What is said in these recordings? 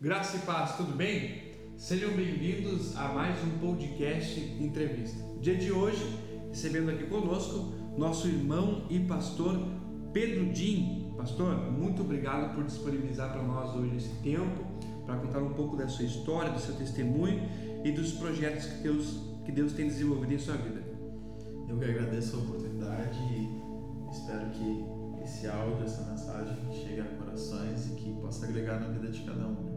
Graça e paz, tudo bem? Sejam bem-vindos a mais um podcast entrevista. Dia de hoje, recebendo aqui conosco nosso irmão e pastor Pedro Din. Pastor, muito obrigado por disponibilizar para nós hoje esse tempo, para contar um pouco da sua história, do seu testemunho e dos projetos que Deus, que Deus tem desenvolvido em sua vida. Eu que agradeço a oportunidade e espero que esse áudio, essa mensagem chegue a corações e que possa agregar na vida de cada um.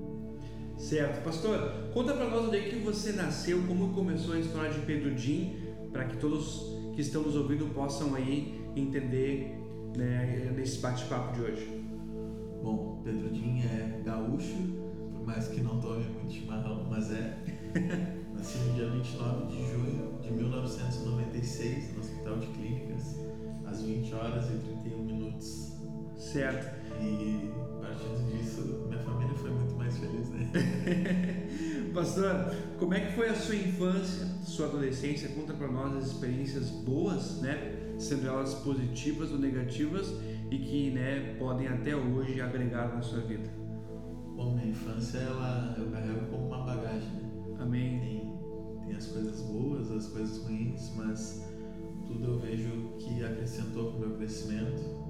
Certo. Pastor, conta para nós onde é que você nasceu, como começou a história de Pedro Din, para que todos que estão nos ouvindo possam aí entender né, nesse bate-papo de hoje. Bom, Pedro Din é gaúcho, por mais que não tome muito chimarrão, mas é. Nasci no dia 29 de junho de 1996 no Hospital de Clínicas, às 20 horas e 31 minutos. Certo. E partindo disso, minha família foi muito mais feliz, né? Pastor, como é que foi a sua infância, sua adolescência? Conta para nós as experiências boas, né? Sendo elas positivas ou negativas e que, né, podem até hoje agregar na sua vida. Bom, minha infância ela eu carrego como uma bagagem, né? Amém. Tem, tem as coisas boas, as coisas ruins, mas tudo eu vejo que acrescentou para o meu crescimento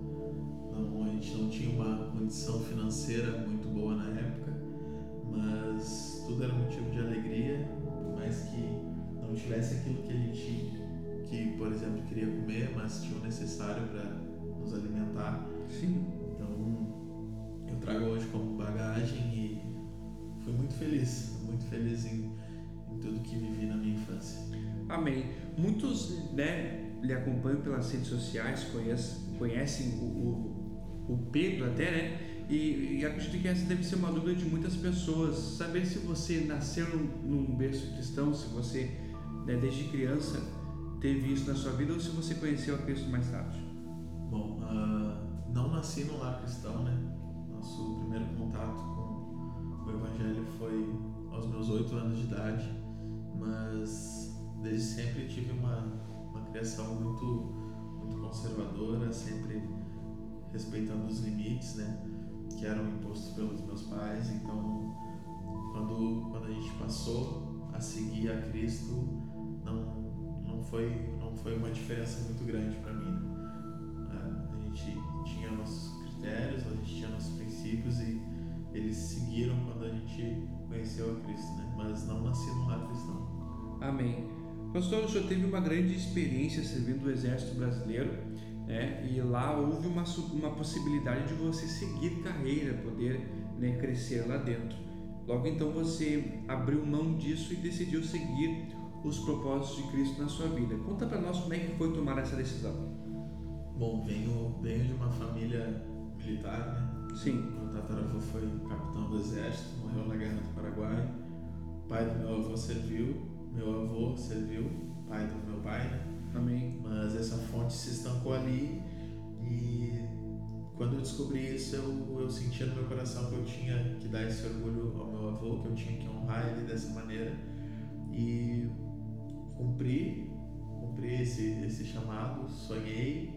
não, a gente não tinha uma condição financeira muito boa na época, mas tudo era motivo de alegria, por mais que não tivesse aquilo que a gente, que por exemplo, queria comer, mas tinha o necessário para nos alimentar. Sim. Então, eu trago hoje como bagagem e fui muito feliz, muito feliz em, em tudo que vivi na minha infância. Amém. Muitos, né, lhe acompanham pelas redes sociais, conhecem, conhecem o, o o Pedro até, né? E, e, acredito que essa deve ser uma dúvida de muitas pessoas. Saber se você nasceu num, berço cristão, se você, né, desde criança, teve isso na sua vida ou se você conheceu a Cristo mais tarde. Bom, uh, não nasci num lar cristão, né? Nosso primeiro contato com o Evangelho foi aos meus oito anos de idade, mas desde sempre tive uma, uma criação muito, muito conservadora, sempre respeitando os limites, né, que eram impostos pelos meus pais. Então, quando quando a gente passou a seguir a Cristo, não não foi não foi uma diferença muito grande para mim. Né? A gente tinha nossos critérios, a gente tinha nossos princípios e eles seguiram quando a gente conheceu a Cristo, né? Mas não nasci num lar cristão. Amém. Pastor, o senhor teve uma grande experiência servindo o Exército Brasileiro né? E lá houve uma, uma possibilidade de você seguir carreira, poder né, crescer lá dentro. Logo então você abriu mão disso e decidiu seguir os propósitos de Cristo na sua vida. Conta para nós como é que foi tomar essa decisão. Bom, venho, venho de uma família militar, né? Sim. Meu tataravô foi capitão do exército, morreu na guerra do Paraguai. O pai do meu avô serviu, meu avô serviu, pai do meu pai, né? Amém. Mas essa fonte se estancou ali e quando eu descobri isso, eu, eu sentia no meu coração que eu tinha que dar esse orgulho ao meu avô, que eu tinha que honrar ele dessa maneira e cumpri, cumpri esse, esse chamado, sonhei,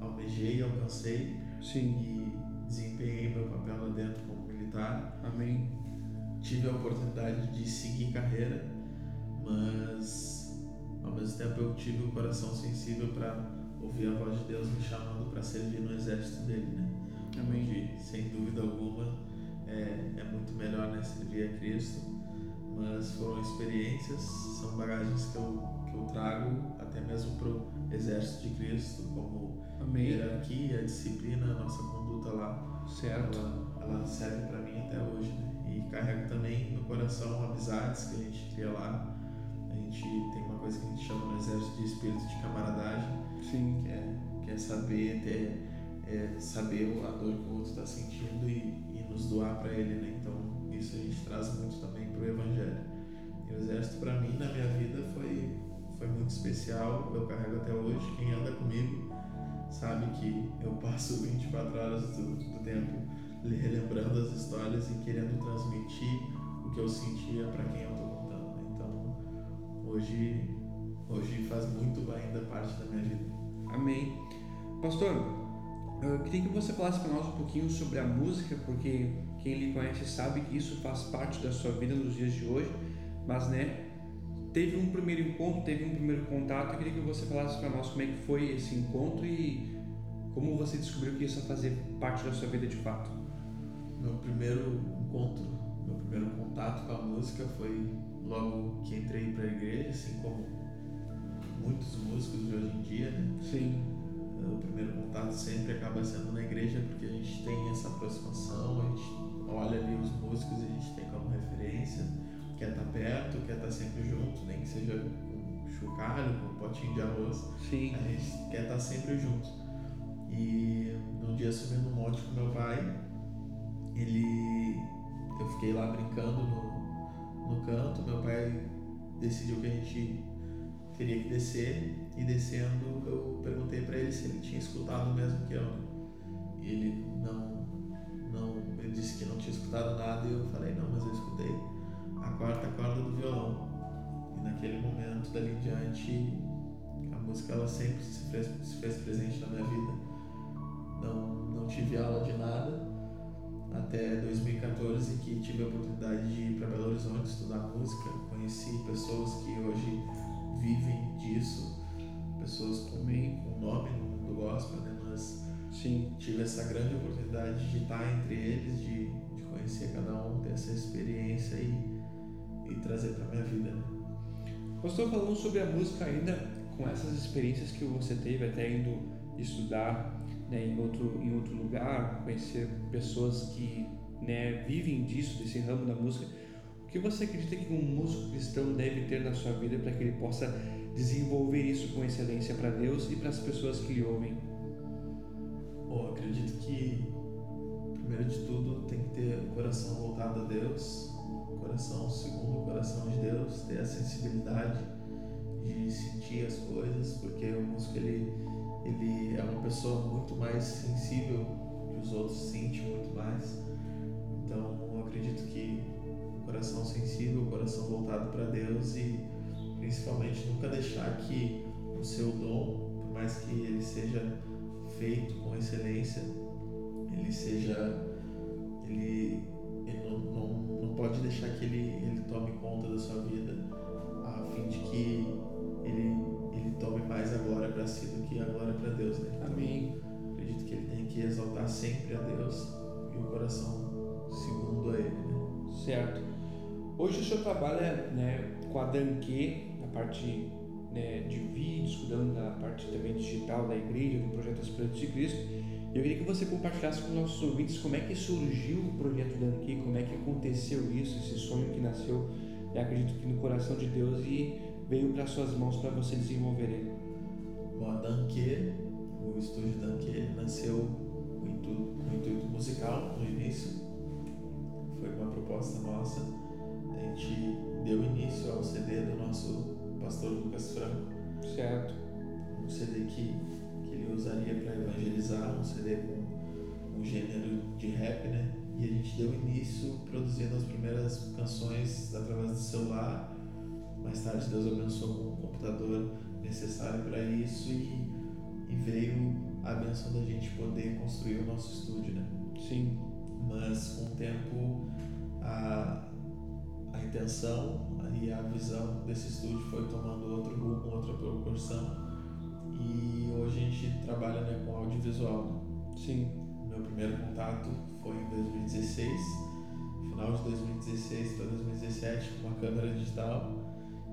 almejei, alcancei Sim. e desempenhei meu papel lá dentro como militar. Amém. Tive a oportunidade de seguir carreira, mas ao mesmo tempo eu tive o um coração sensível para ouvir a voz de Deus me chamando para servir no exército dele, né? Amém. Que, sem dúvida alguma é, é muito melhor né, servir a Cristo, mas foram experiências, são bagagens que eu, que eu trago até mesmo para o exército de Cristo, como Amém. hierarquia, disciplina, nossa conduta lá. Certo. Ela, ela serve para mim até hoje, né? E carrego também no coração amizades que a gente cria lá a gente tem espírito de camaradagem, Sim. que é, que é saber ter, é saber a dor que o outro está sentindo e, e, nos doar para ele, né? Então isso a gente traz muito também para o evangelho. E o exército para mim na minha vida foi foi muito especial, eu carrego até hoje. Quem anda comigo sabe que eu passo 24 horas do, do tempo relembrando as histórias e querendo transmitir o que eu sentia para quem eu estou hoje, hoje faz muito ainda parte da minha vida. Amém. Pastor, eu queria que você falasse para nós um pouquinho sobre a música, porque quem lhe conhece sabe que isso faz parte da sua vida nos dias de hoje, mas né, teve um primeiro encontro, teve um primeiro contato. Eu queria que você falasse para nós como é que foi esse encontro e como você descobriu que isso ia fazer parte da sua vida de fato. Meu primeiro encontro, meu primeiro contato com a música foi logo que entrei para a igreja, assim como muitos músicos de hoje em dia, né? Sim. O primeiro contato sempre acaba sendo na igreja porque a gente tem essa aproximação, a gente olha ali os músicos e a gente tem como referência, quer estar tá perto, quer estar tá sempre junto, nem que seja com chocalho, com um potinho de arroz. Sim. A gente quer estar tá sempre junto. E num dia subindo um monte com meu pai, ele. Eu fiquei lá brincando no, no canto, meu pai decidiu que a gente teria que descer e descendo eu perguntei para ele se ele tinha escutado mesmo que eu. Ele não, não, ele disse que não tinha escutado nada e eu falei não, mas eu escutei a quarta corda do violão. E naquele momento dali em diante a música ela sempre se fez, se fez presente na minha vida. Não, não tive aula de nada até 2014 que tive a oportunidade de ir para Belo Horizonte estudar música, conheci pessoas que hoje vivem disso, pessoas com com nome no mundo gospel, né? Mas Sim. tive essa grande oportunidade de estar entre eles, de, de conhecer cada um, ter essa experiência e, e trazer para minha vida. Né? Pastor, falando sobre a música ainda, com essas experiências que você teve até indo estudar né, em, outro, em outro lugar, conhecer pessoas que né, vivem disso, desse ramo da música, que você acredita que um músico cristão deve ter na sua vida para que ele possa desenvolver isso com excelência para Deus e para as pessoas que lhe ouvem? Bom, acredito que primeiro de tudo tem que ter o coração voltado a Deus, coração segundo o coração de Deus, ter a sensibilidade de sentir as coisas, porque o músico ele ele é uma pessoa muito mais sensível que os outros, sente muito mais. Coração voltado para Deus e principalmente nunca deixar que o seu dom, por mais que ele seja feito com excelência, ele seja ele, ele não, não, não pode deixar que ele, ele tome conta da sua vida a fim de que ele, ele tome mais a glória para si do que a glória para Deus. Né? Então, Amém. Acredito que ele tem que exaltar sempre a Deus e o coração segundo a ele. Né? Certo. Hoje o senhor trabalha né, com a Danque, na parte né, de vídeos, cuidando da parte também digital da igreja, do projeto Espírito de Cristo. Eu queria que você compartilhasse com os nossos ouvintes como é que surgiu o projeto Danque, como é que aconteceu isso, esse sonho que nasceu, eu acredito que no coração de Deus e veio para suas mãos para você desenvolver ele. Bom, a Danque, o estúdio Danque, nasceu com intuito, com intuito musical no início. Foi uma proposta nossa a gente deu início ao CD do nosso pastor Lucas Franco. Certo. Um CD que, que ele usaria para evangelizar, um CD com um gênero de rap, né? E a gente deu início produzindo as primeiras canções através do celular. Mais tarde Deus abençoou com o computador necessário para isso e, e veio a benção da gente poder construir o nosso estúdio, né? Sim. Mas com o tempo a, a intenção e a visão desse estúdio foi tomando outro rumo, outra proporção. E hoje a gente trabalha né, com audiovisual. Né? Sim. Meu primeiro contato foi em 2016, final de 2016 para 2017, com uma câmera digital.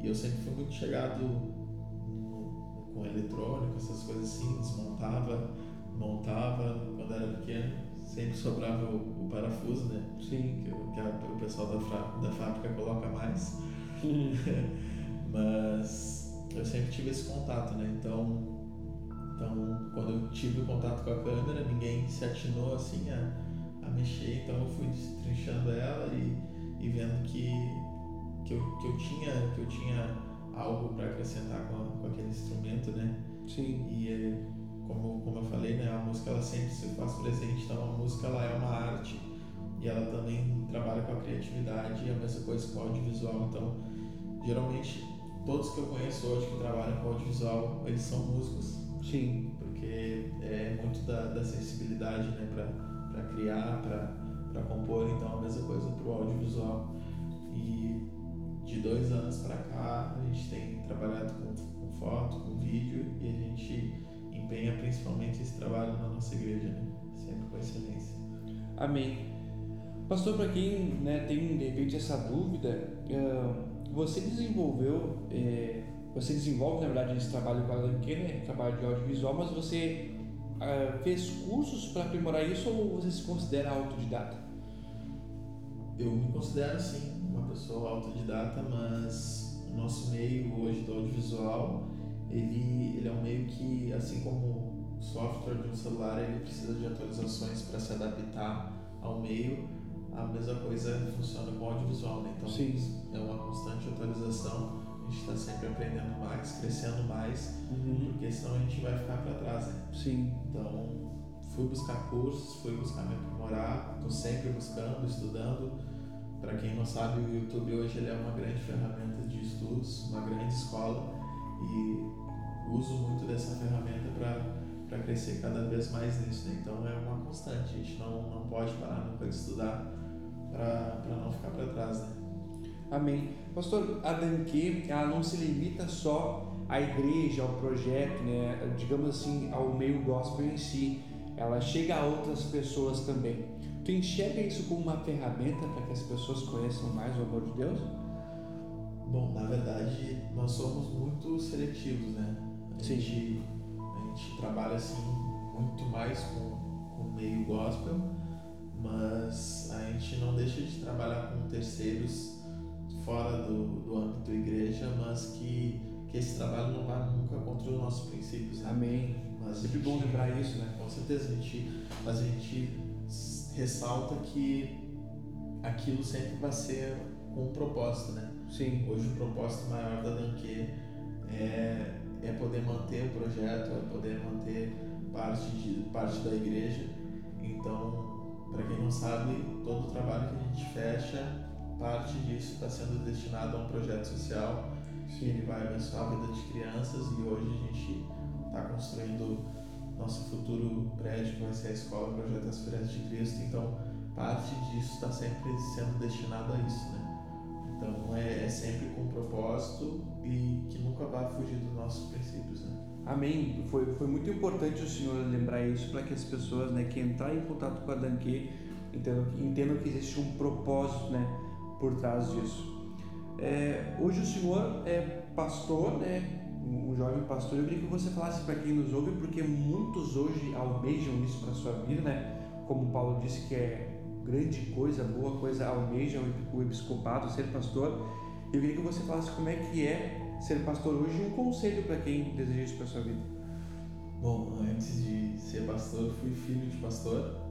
E eu sempre fui muito chegado no, com eletrônico, essas coisas assim, desmontava, montava quando era pequeno sempre sobrava o, o parafuso, né? Sim. Que, que a, o pessoal da, da fábrica coloca mais. Mas eu sempre tive esse contato, né? Então, então, quando eu tive o contato com a câmera, ninguém se atinou assim a, a mexer, então eu fui destrinchando ela e, e vendo que, que, eu, que, eu tinha, que eu tinha algo para acrescentar com, com aquele instrumento, né? Sim. E como, como eu falei, né, a música ela sempre se faz presente, então a música ela é uma arte e ela também trabalha com a criatividade e a mesma coisa com o audiovisual. Então, geralmente, todos que eu conheço hoje que trabalham com audiovisual, eles são músicos. Sim. Porque é muito da, da sensibilidade, né, para criar, para compor, então a mesma coisa para o audiovisual. E de dois anos para cá a gente tem trabalhado com, com, foto, com empenha principalmente esse trabalho na nossa igreja, né? sempre com excelência. Amém. Pastor, para quem né, tem de repente essa dúvida, você desenvolveu, é, você desenvolve na verdade esse trabalho com a Lanque, né, trabalho de audiovisual, mas você uh, fez cursos para aprimorar isso ou você se considera autodidata? Eu me considero sim uma pessoa autodidata, mas o nosso meio hoje do audiovisual, ele, ele é um meio que, assim como o software de um celular, ele precisa de atualizações para se adaptar ao meio, a mesma coisa funciona com o audiovisual, né? Então Sim. é uma constante atualização, a gente está sempre aprendendo mais, crescendo mais, Uhum. porque senão a gente vai ficar para trás, né? Sim. Então fui buscar cursos, fui buscar me aprimorar, estou sempre buscando, estudando. Para quem não sabe, o YouTube hoje ele é uma grande ferramenta de estudos, uma grande escola e uso muito dessa ferramenta para crescer cada vez mais nisso. Né? Então é uma constante, a gente não, não pode parar nunca de estudar para não ficar para trás. Né? Amém. Pastor, a Danque, ela não se limita só à igreja, ao projeto, né? digamos assim, ao meio gospel em si. Ela chega a outras pessoas também. Tu enxerga isso como uma ferramenta para que as pessoas conheçam mais o amor de Deus? Bom, na verdade, nós somos muito seletivos, né? A gente, a gente trabalha assim muito mais com, com o meio gospel, mas a gente não deixa de trabalhar com terceiros fora do, do âmbito igreja, mas que, que esse trabalho não vá nunca contra os nossos princípios. Né? Amém. Mas Sempre gente- bom lembrar isso, né? Com certeza, a gente, mas a gente ressalta que aquilo sempre vai ser com um propósito, né? Sim. Hoje o propósito maior da Danque é, é poder manter o projeto, é poder manter parte, de, parte da igreja. Então, para quem não sabe, todo o trabalho que a gente fecha, parte disso está sendo destinado a um projeto social que ele vai abençoar a vida de crianças e hoje a gente está construindo nosso futuro prédio que vai ser a escola Projeto das Filhas de Cristo. Então, parte disso está sempre sendo destinado a isso, né? Então é, é sempre com propósito e que nunca vai fugir dos nossos princípios, né? Amém. Foi, foi muito importante o senhor lembrar isso para que as pessoas né, que entrarem em contato com a Danque entendam, entendam que existe um propósito né, por trás disso. É, hoje o senhor é pastor, né, um jovem pastor. Eu queria que você falasse para quem nos ouve, porque muitos hoje almejam isso para sua vida, né? Como Paulo disse que é grande coisa, boa coisa, almeja o episcopado, ser pastor. Eu queria que você falasse como é que é ser pastor hoje e um conselho para quem deseja isso para sua vida. Bom, antes de ser pastor, fui filho de pastor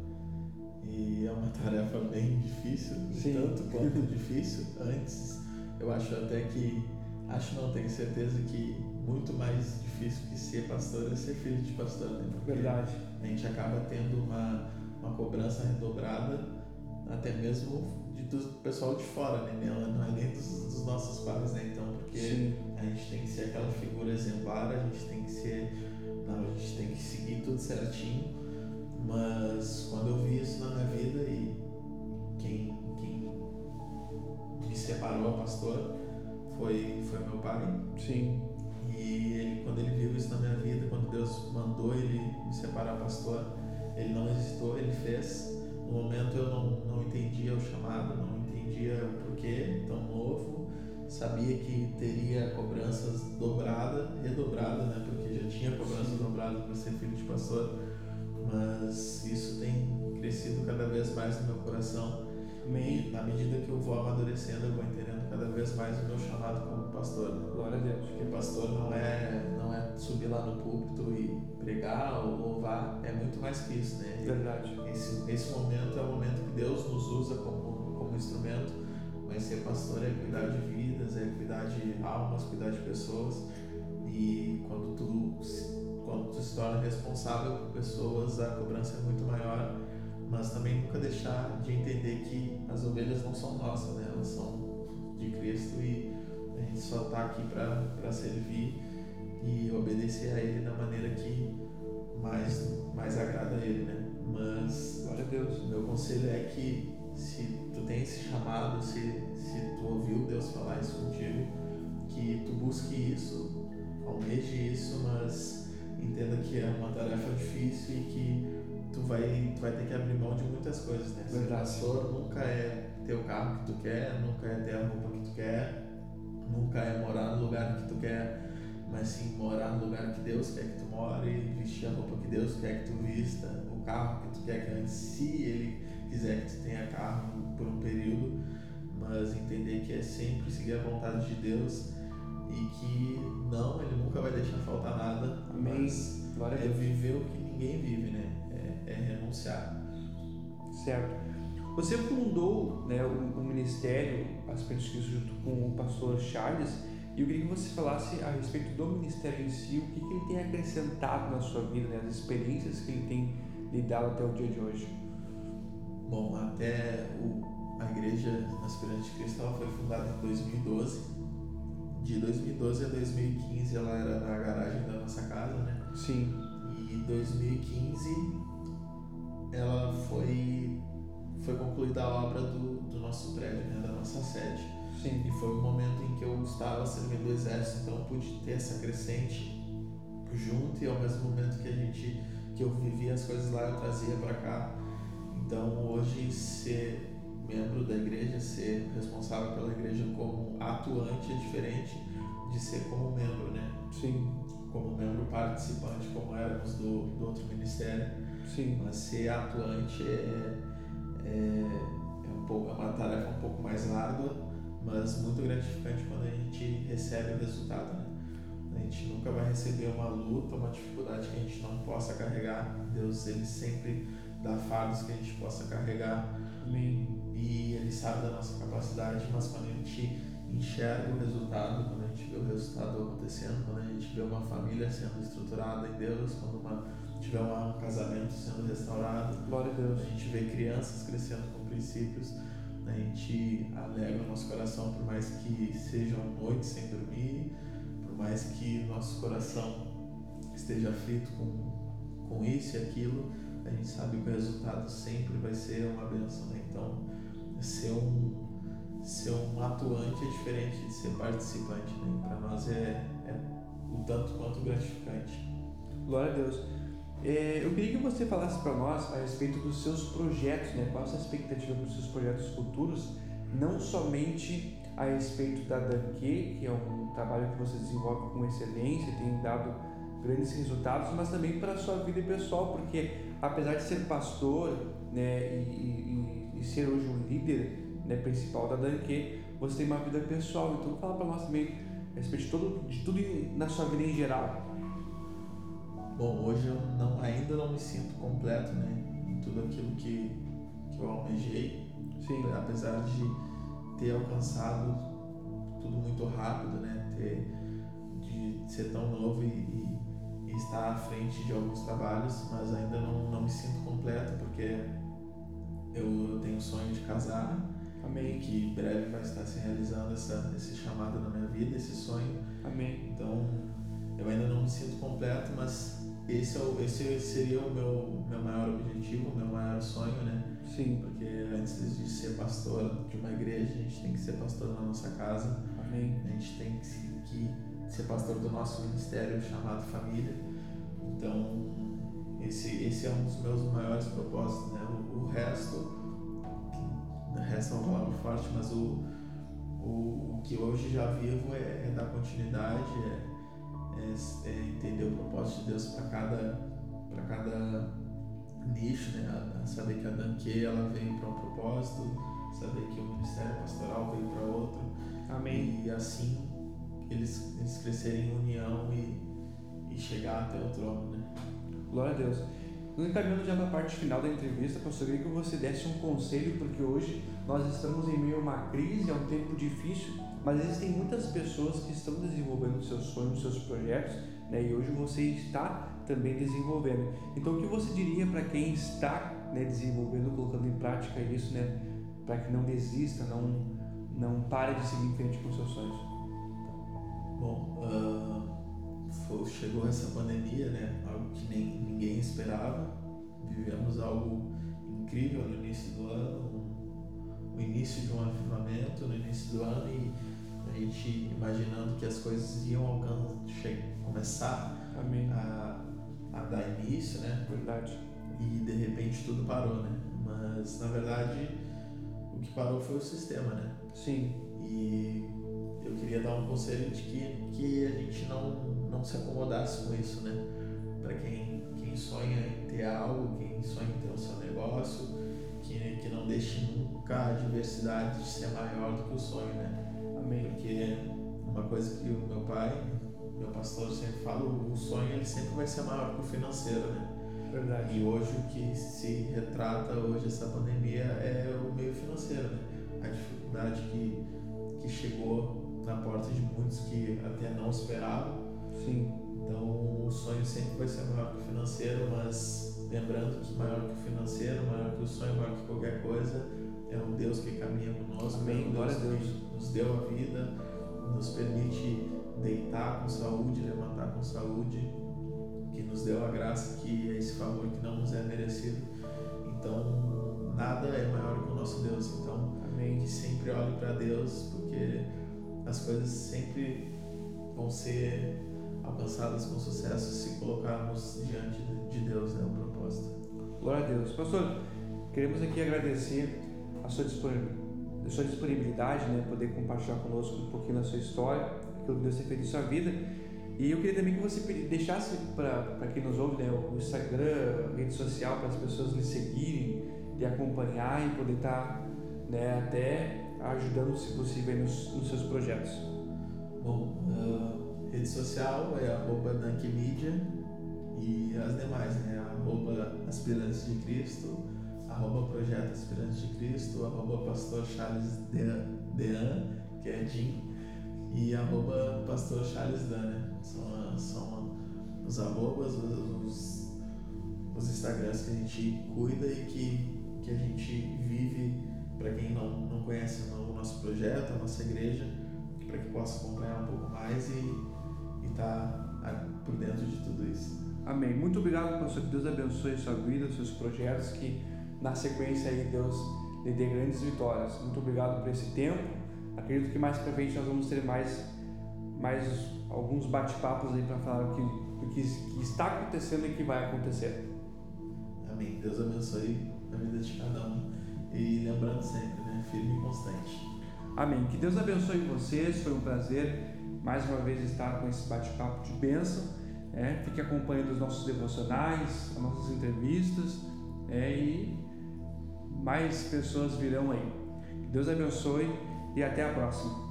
e é uma tarefa bem difícil, Sim. tanto quanto difícil. Antes, eu acho até que, acho não, tenho certeza que muito mais difícil que ser pastor é ser filho de pastor, né? Porque Verdade. a gente acaba tendo uma, uma cobrança redobrada, até mesmo de, do pessoal de fora, né? Ela não é nem dos, dos nossos pais, né? Então, porque Sim. a gente tem que ser aquela figura exemplar, a gente tem que ser. Não, a gente tem que seguir tudo certinho. Mas quando eu vi isso na minha vida e quem, quem me separou a pastor foi, foi meu pai. Sim. E ele, quando ele viu isso na minha vida, quando Deus mandou ele me separar pastor, ele não hesitou, ele fez. No momento eu não, não entendia o chamado, não entendia o porquê, tão novo. Sabia que teria cobranças dobrada, redobrada, né? Porque já tinha cobranças dobradas para ser filho de pastor. Mas isso tem crescido cada vez mais no meu coração. Amém. E na medida que eu vou amadurecendo, eu vou entendendo cada vez mais o meu chamado como pastor. né? Glória a Deus. Porque pastor não é, não é subir lá no púlpito e pregar ou louvar, é muito mais que isso, né? Verdade. Esse, esse momento é o momento que Deus nos usa como, como instrumento, mas ser pastor é cuidar de vidas, é cuidar de almas, cuidar de pessoas. E quando tu, quando tu se torna responsável por pessoas, a cobrança é muito maior, mas também nunca deixar de entender que as ovelhas não são nossas, né? Elas são de Cristo e a gente só está aqui para servir e obedecer a Ele da maneira que mais, mais agrada a Ele, né? Mas Glória a Deus. o meu conselho é que se tu tem esse chamado, se, se tu ouviu Deus falar isso contigo, que tu busque isso, almeje isso, mas entenda que é uma tarefa difícil vai, tu vai ter que abrir mão de muitas coisas, né? Ser pastor nunca é ter o carro que tu quer, nunca é ter a roupa que tu quer, nunca é morar no lugar que tu quer, mas sim morar no lugar que Deus quer que tu more, vestir a roupa que Deus quer que tu vista, o carro que tu quer que antes, se Ele quiser que tu tenha carro por um período, mas entender que é sempre seguir a vontade de Deus e que não, Ele nunca vai deixar faltar nada, Amém. mas é viver o que ninguém vive, né? Renunciar. Certo. Você fundou né, o, o Ministério Aspectos junto com o pastor Charles e eu queria que você falasse a respeito do ministério em si, o que, que ele tem acrescentado na sua vida, né, as experiências que ele tem lidado até o dia de hoje. Bom, até o, a Igreja Aspirante ela foi fundada em 2012. De 2012 a 2015 ela era na garagem da nossa casa, né? Sim. E em 2015 ela foi foi concluída a obra do, do nosso prédio, né, da nossa sede. Sim. E foi o momento em que eu estava servindo o exército, então eu pude ter essa crescente junto e ao mesmo momento que a gente que eu vivia as coisas lá eu trazia para cá. Então hoje ser membro da igreja, ser responsável pela igreja como atuante é diferente de ser como membro, né? Sim. Como membro participante, como éramos do, do outro ministério. Sim. Mas ser atuante é, é, é, um pouco, é uma tarefa um pouco mais árdua, mas muito gratificante quando a gente recebe o resultado. Né? A gente nunca vai receber uma luta, uma dificuldade que a gente não possa carregar. Deus ele sempre dá fardos que a gente possa carregar. Amém. E Ele sabe da nossa capacidade, mas quando a gente enxerga o resultado, quando a gente vê o resultado acontecendo, quando a gente vê uma família sendo estruturada em Deus, quando uma, tiver um casamento sendo restaurado, Glória a Deus. a gente vê crianças crescendo com princípios, a gente alegra o nosso coração, por mais que sejam noites sem dormir, por mais que nosso coração esteja aflito com, com isso e aquilo, a gente sabe que o resultado sempre vai ser uma benção. Né? Então, ser um, ser um atuante é diferente de ser participante. Né? Para nós é, é o tanto quanto gratificante. Glória a Deus. É, eu queria que você falasse para nós a respeito dos seus projetos, né? Qual a sua expectativa para os seus projetos futuros, não somente a respeito da Danque, que é um trabalho que você desenvolve com excelência, e tem dado grandes resultados, mas também para a sua vida pessoal, porque apesar de ser pastor né, e, e, e ser hoje um líder né, principal da Danque, você tem uma vida pessoal. Então fala para nós também a respeito de, todo, de tudo na sua vida em geral. Bom, hoje eu não, ainda não me sinto completo né, em tudo aquilo que, que eu almejei, Sim. apesar de ter alcançado tudo muito rápido, né, ter, de ser tão novo e, e, e estar à frente de alguns trabalhos, mas ainda não, não me sinto completo porque eu tenho o sonho de casar Amém. que em breve vai estar se realizando essa, esse chamado na minha vida, esse sonho. Amém. Então, eu ainda não me sinto completo, mas esse, é o, esse seria o meu, meu maior objetivo, o meu maior sonho, né? Sim. Porque antes de ser pastor de uma igreja, a gente tem que ser pastor na nossa casa, Amém. a gente tem que, que ser pastor do nosso ministério chamado família. Então, esse, esse é um dos meus maiores propósitos, né? O, o resto, é uma palavra forte, mas o, o, o que hoje já vivo é, é dar continuidade, é, é, é entender o propósito de Deus para cada, cada nicho, né? A, a saber que a Danque ela veio para um propósito, saber que o ministério pastoral veio para outro, Amém. e assim eles, eles crescerem em união e, e chegar até o trono, né? Glória a Deus. Nos encaminhando já para a parte final da entrevista, queria que você desse um conselho, porque hoje nós estamos em meio a uma crise, é um tempo difícil, mas existem muitas pessoas que estão desenvolvendo seus sonhos, seus projetos, né? e hoje você está também desenvolvendo. Então, o que você diria para quem está né, desenvolvendo, colocando em prática isso, né, para que não desista, não, não pare de seguir em frente com seus sonhos? Bom, uh, foi, chegou essa pandemia, né? Algo que nem ninguém esperava. Vivemos algo incrível no início do ano, o início de um avivamento no início do ano e a gente imaginando que as coisas iam alcançar, começar Amém. a, a dar início, né? Verdade. E de repente tudo parou, né? Mas na verdade o que parou foi o sistema, né? Sim. E queria dar um conselho de que, que a gente não, não se acomodasse com isso, né? Para quem, quem sonha em ter algo, quem sonha em ter o seu negócio, que, que não deixe nunca a diversidade de ser maior do que o sonho, né? Amém. Porque uma coisa que o meu pai, meu pastor sempre fala, o sonho ele sempre vai ser maior que o financeiro, né? Verdade. E hoje o que se retrata hoje essa pandemia é o meio financeiro, né? A dificuldade que, que chegou na porta de muitos que até não esperavam. Sim. Então o sonho sempre vai ser maior que o financeiro, mas lembrando que maior que o financeiro, maior que o sonho, maior que qualquer coisa, é um Deus que caminha conosco, Amém. Glória Deus a Deus. nos deu a vida, nos permite deitar com saúde, levantar com saúde, que nos deu a graça, que é esse favor que não nos é merecido. Então, nada é maior que o nosso Deus. Então, Amém. que sempre olhe para Deus, porque as coisas sempre vão ser alcançadas com sucesso se colocarmos diante de Deus, né, o propósito. Glória a Deus. Pastor, queremos aqui agradecer a sua disponibilidade, né, poder compartilhar conosco um pouquinho da sua história, aquilo que Deus tem feito em sua vida. E eu queria também que você deixasse para quem nos ouve né, o Instagram, a rede social, para as pessoas lhe seguirem, lhe acompanhar e poder estar né, até ajudando, se possível, nos, nos seus projetos. Bom, uh, rede social é arroba Media e as demais, né? Arroba Aspirantes de Cristo, arroba Projeto Aspirantes de Cristo, arroba Pastor Charles Dean, que é Jim, e arroba Pastor Charles Dan, né? São, são os arrobas, os, os Instagrams que a gente cuida e que, que a gente vive para quem não, não conhece o nosso projeto, a nossa igreja, para que possa acompanhar um pouco mais e estar tá por dentro de tudo isso. Amém. Muito obrigado, pastor. Que Deus abençoe a sua vida, seus projetos, que na sequência aí Deus lhe dê grandes vitórias. Muito obrigado por esse tempo. Acredito que mais para frente nós vamos ter mais, mais alguns bate-papos aí para falar o que, o que, que está acontecendo e que vai acontecer. Amém. Deus abençoe a vida de cada um. E lembrando sempre, né? Firme e constante. Amém. Que Deus abençoe vocês. Foi um prazer mais uma vez estar com esse bate-papo de bênção. É, fique acompanhando os nossos devocionais, as nossas entrevistas é, e mais pessoas virão aí. Que Deus abençoe e até a próxima.